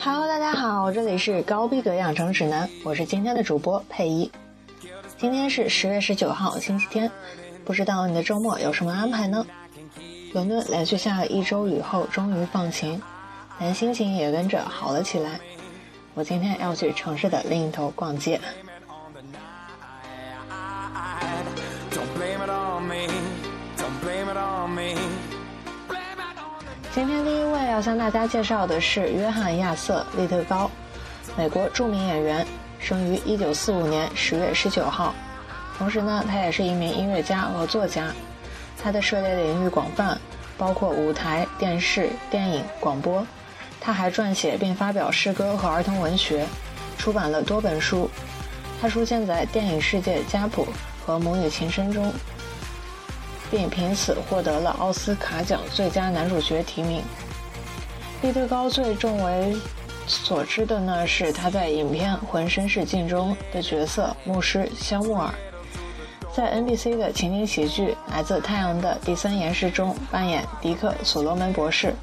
Hello，大家好，这里是高逼格养成指南，我是今天的主播佩仪。今天是十月十九号，星期天，不知道你的周末有什么安排呢？伦敦连续下了一周雨后，终于放晴，连心情也跟着好了起来。我今天要去城市的另一头逛街。今天第一位要向大家介绍的是约翰亚瑟利特高，美国著名演员，生于一九四五年十月十九号。同时呢，他也是一名音乐家和作家。他的涉猎领域广泛，包括舞台、电视、电影、广播。他还撰写并发表诗歌和儿童文学，出版了多本书。他出现在电影《世界家谱》和《母女情深》中。并凭此获得了奥斯卡奖最佳男主角提名。利特高最众为所知的呢是他在影片《浑身是镜》中的角色牧师肖穆尔，在 NBC 的情景喜剧《来自太阳的第三岩石》中扮演迪克·所罗门博士，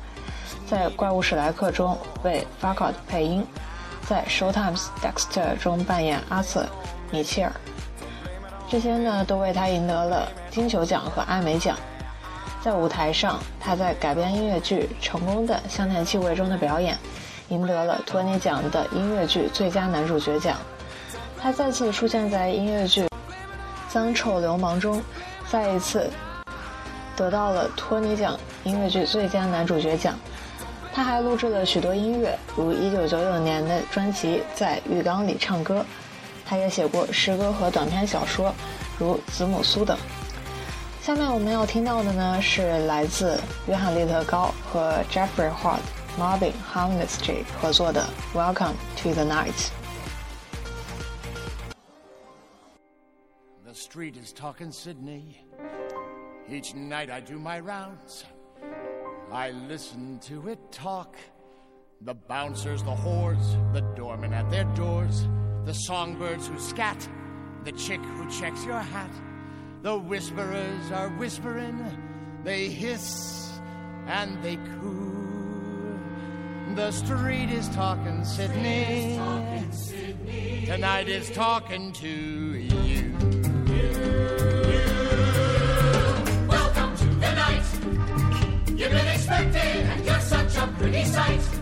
在《怪物史莱克》中为 Farquaad 配音，在《Showtime's Dexter》中扮演阿瑟·米切尔。这些呢都为他赢得了金球奖和艾美奖。在舞台上，他在改编音乐剧《成功的香甜气味》中的表演，赢得了托尼奖的音乐剧最佳男主角奖。他再次出现在音乐剧《脏臭流氓》中，再一次得到了托尼奖音乐剧最佳男主角奖。他还录制了许多音乐，如1999年的专辑《在浴缸里唱歌》。他也写过诗歌和短篇小说，如《子母苏》等。下面我们要听到的呢，是来自约翰利特高和 Jeffrey Hart、Marvin Hamlisch 合作的《Welcome to the Night》。The street is talking Sydney. Each night I do my rounds. I listen to it talk. The bouncers, the whores, the doormen at their doors. the songbirds who scat, the chick who checks your hat. The whisperers are whispering, they hiss and they coo. The street is talking Sydney. Tonight is talking to you. you. Welcome to the night. You've been expecting, and you're such a pretty sight.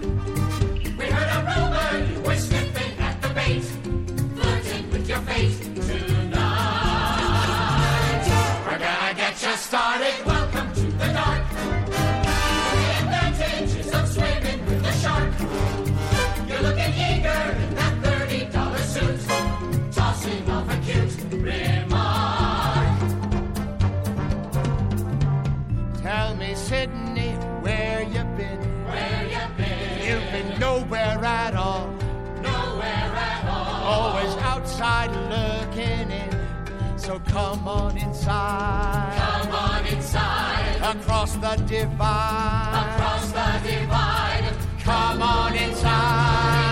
So come on inside. Come on inside. Across the divide. Across the divide. Come on inside.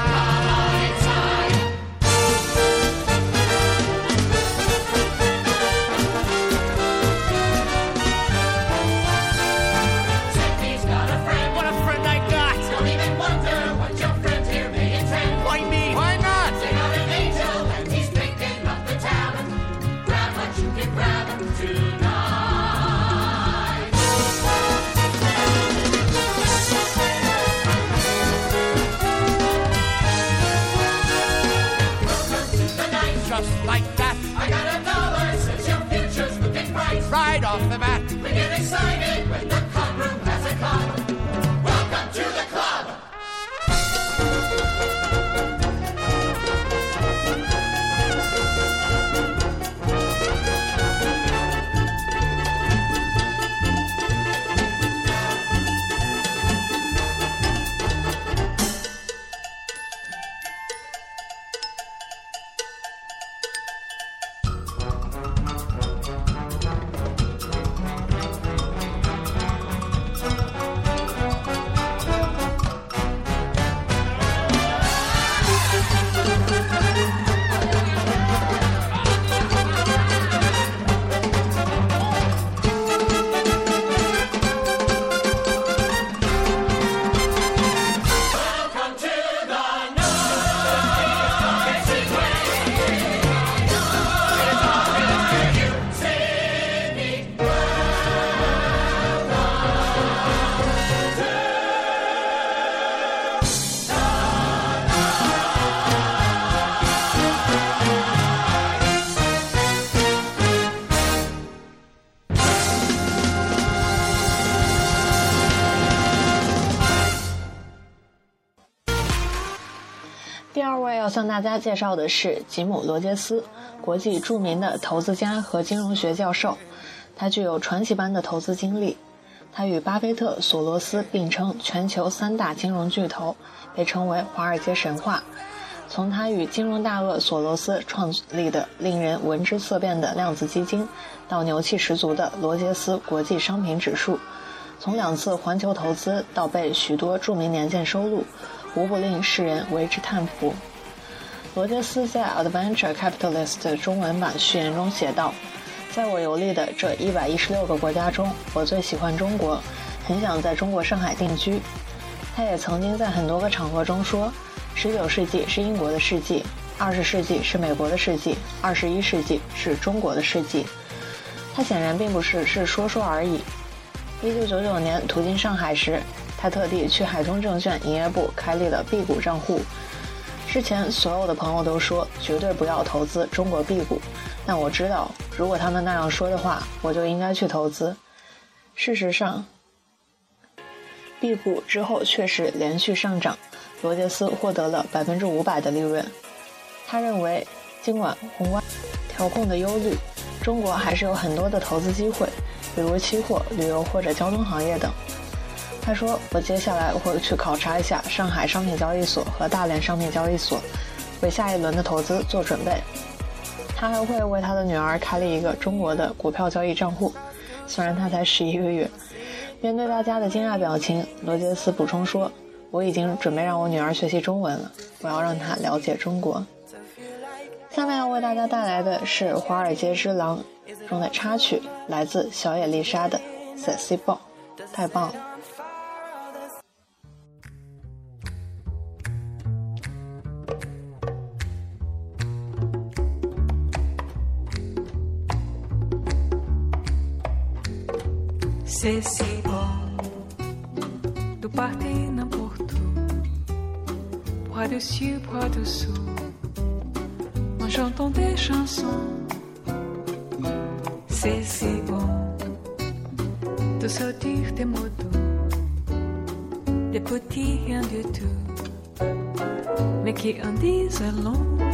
大家介绍的是吉姆·罗杰斯，国际著名的投资家和金融学教授。他具有传奇般的投资经历。他与巴菲特、索罗斯并称全球三大金融巨头，被称为“华尔街神话”。从他与金融大鳄索罗斯创立的令人闻之色变的量子基金，到牛气十足的罗杰斯国际商品指数，从两次环球投资到被许多著名年鉴收录，无不令世人为之叹服。罗杰斯在《Adventure Capitalist》中文版序言中写道。在我游历的这一百一十六个国家中，我最喜欢中国，很想在中国上海定居。他也曾经在很多个场合中说：“十九世纪是英国的世纪，二十世纪是美国的世纪，二十一世纪是中国的世纪。”他显然并不是是说说而已。一九九九年途经上海时，他特地去海中证券营业部开立了 B 股账户。之前所有的朋友都说绝对不要投资中国 B 股。但我知道，如果他们那样说的话，我就应该去投资。事实上，B 股之后确实连续上涨，罗杰斯获得了百分之五百的利润。他认为，尽管宏观调控的忧虑，中国还是有很多的投资机会，比如期货、旅游或者交通行业等。他说：“我接下来会去考察一下上海商品交易所和大连商品交易所，为下一轮的投资做准备。”他还会为他的女儿开了一个中国的股票交易账户，虽然他才十一个月。面对大家的惊讶表情，罗杰斯补充说：“我已经准备让我女儿学习中文了，我要让她了解中国。”下面要为大家带来的是《华尔街之狼》中的插曲，来自小野丽莎的《Sexy Ball》，太棒了。C'est si bon de partir n'importe où, bras dessus, bras dessous, en chantant des chansons. C'est si bon de sortir des mots des petits rien du tout, mais qui en disent long.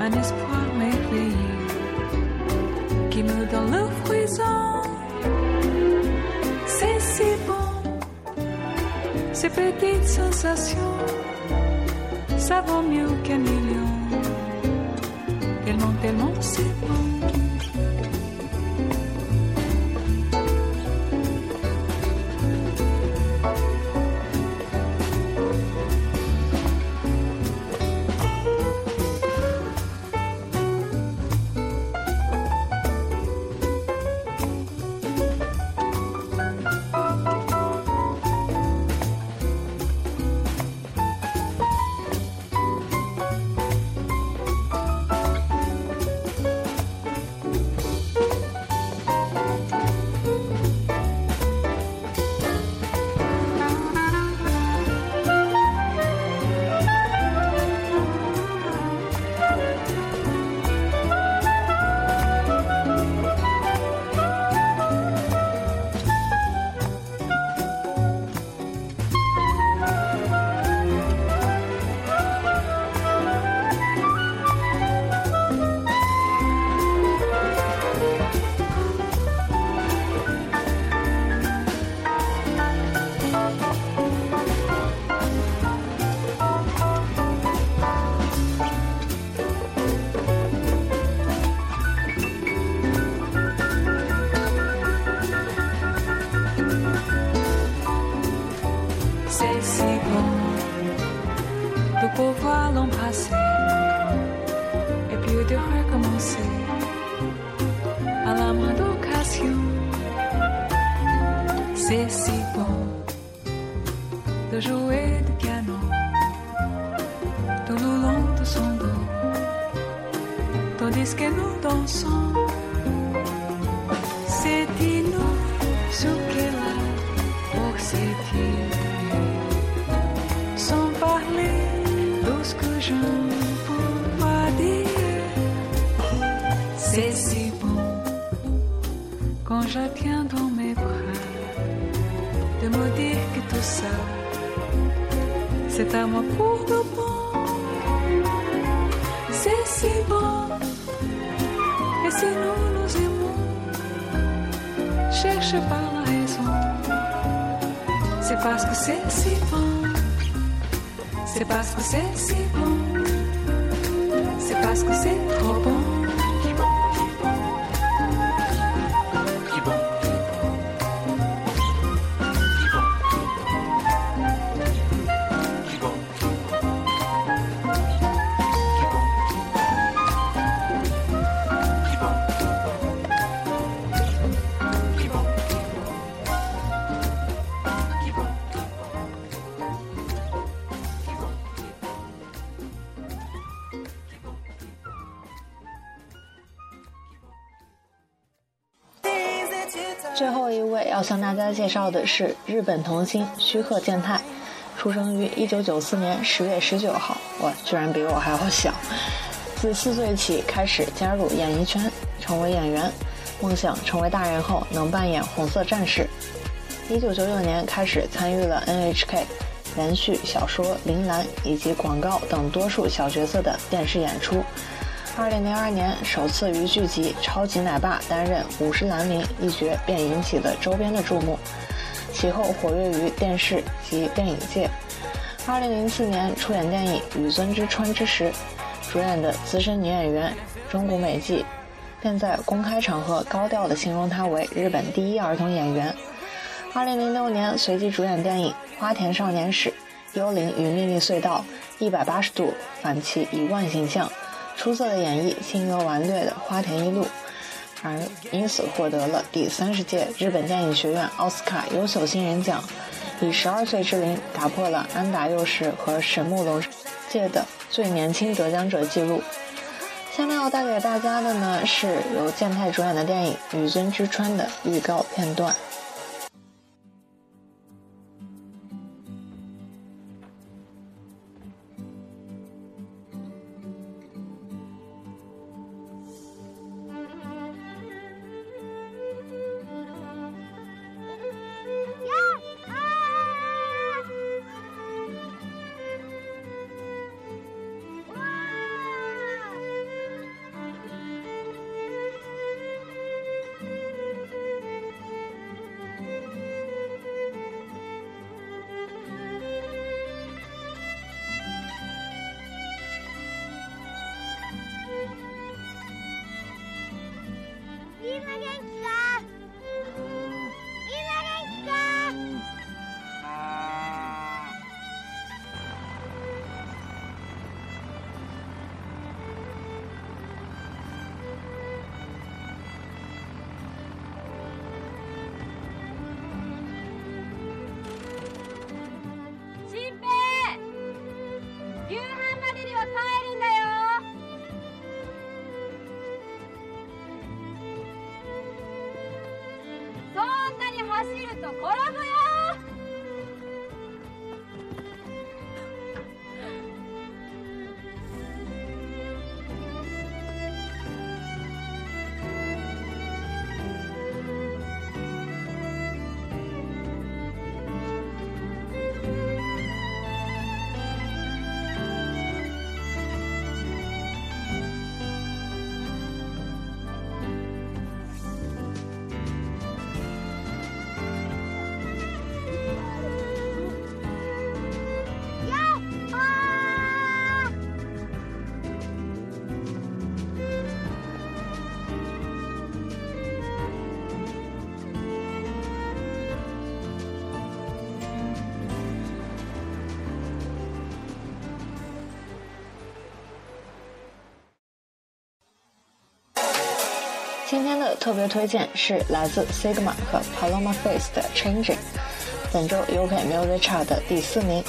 Un espoir merveilleux qui me donne le frisson. C'est si bon, ces petites sensations, ça vaut mieux qu'un million. Tellement, tellement c'est bon. Je tiens dans mes bras de me dire que tout ça c'est à moi pour de bon. C'est si bon. Et si nous nous aimons cherche pas la raison. C'est parce que c'est si bon. C'est parce que c'est si bon. C'est parce que c'est trop bon 最后一位要向大家介绍的是日本童星须贺健太，出生于1994年10月19号，哇，居然比我还要小。自四岁起开始加入演艺圈，成为演员，梦想成为大人后能扮演红色战士。1996年开始参与了 NHK 连续小说《铃兰》以及广告等多数小角色的电视演出。二零零二年首次于剧集《超级奶爸》担任五十岚名一角，便引起了周边的注目。其后活跃于电视及电影界。二零零四年出演电影《与尊之川之时》，主演的资深女演员中谷美纪，便在公开场合高调地形容她为日本第一儿童演员。二零零六年随即主演电影《花田少年史》《幽灵与秘密隧道》，一百八十度反其一贯形象。出色的演绎星游完略的花田一路，而因此获得了第三十届日本电影学院奥斯卡优秀新人奖，以十二岁之龄打破了安达佑实和神木隆界的最年轻得奖者记录。下面要带给大家的呢，是由健太主演的电影《与尊之川》的预告片段。今天的特别推荐是来自 Sigma 和 Paloma Face 的 Changing，本周 UK Music Chart 的第四名，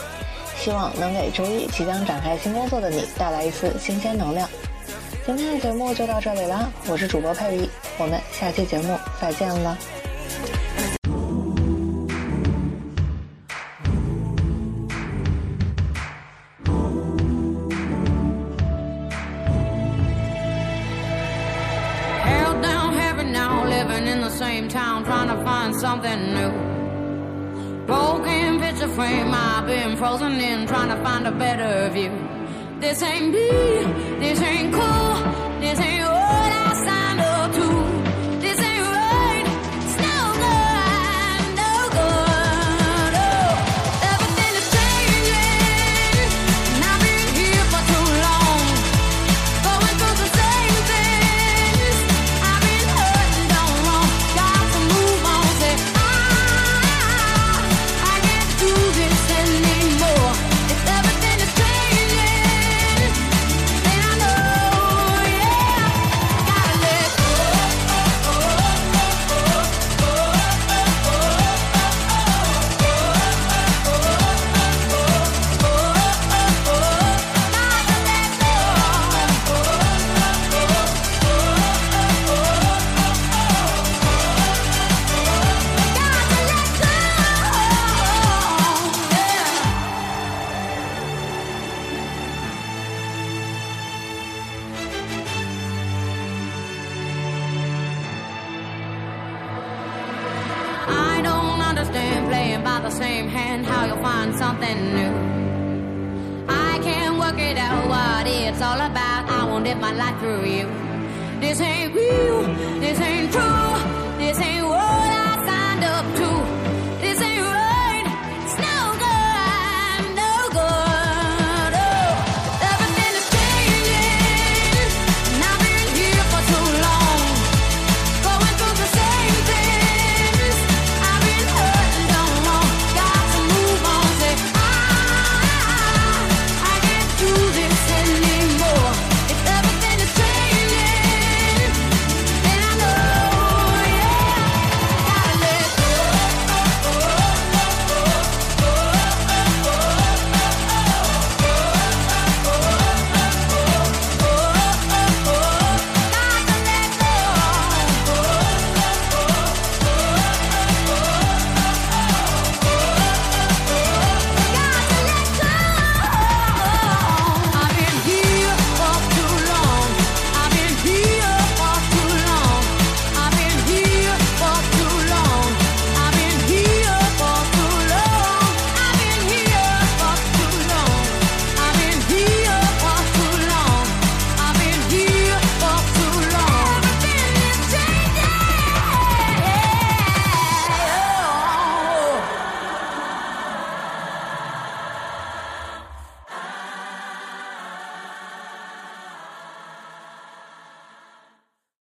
希望能给周一即将展开新工作的你带来一丝新鲜能量。今天的节目就到这里啦，我是主播佩仪，我们下期节目再见了。New. Broken picture frame, I've been frozen in trying to find a better view. This ain't me, this ain't cool, this ain't the same hand, how you'll find something new. I can't work it out what it's all about. I won't live my life through you. This ain't real, this ain't true, this ain't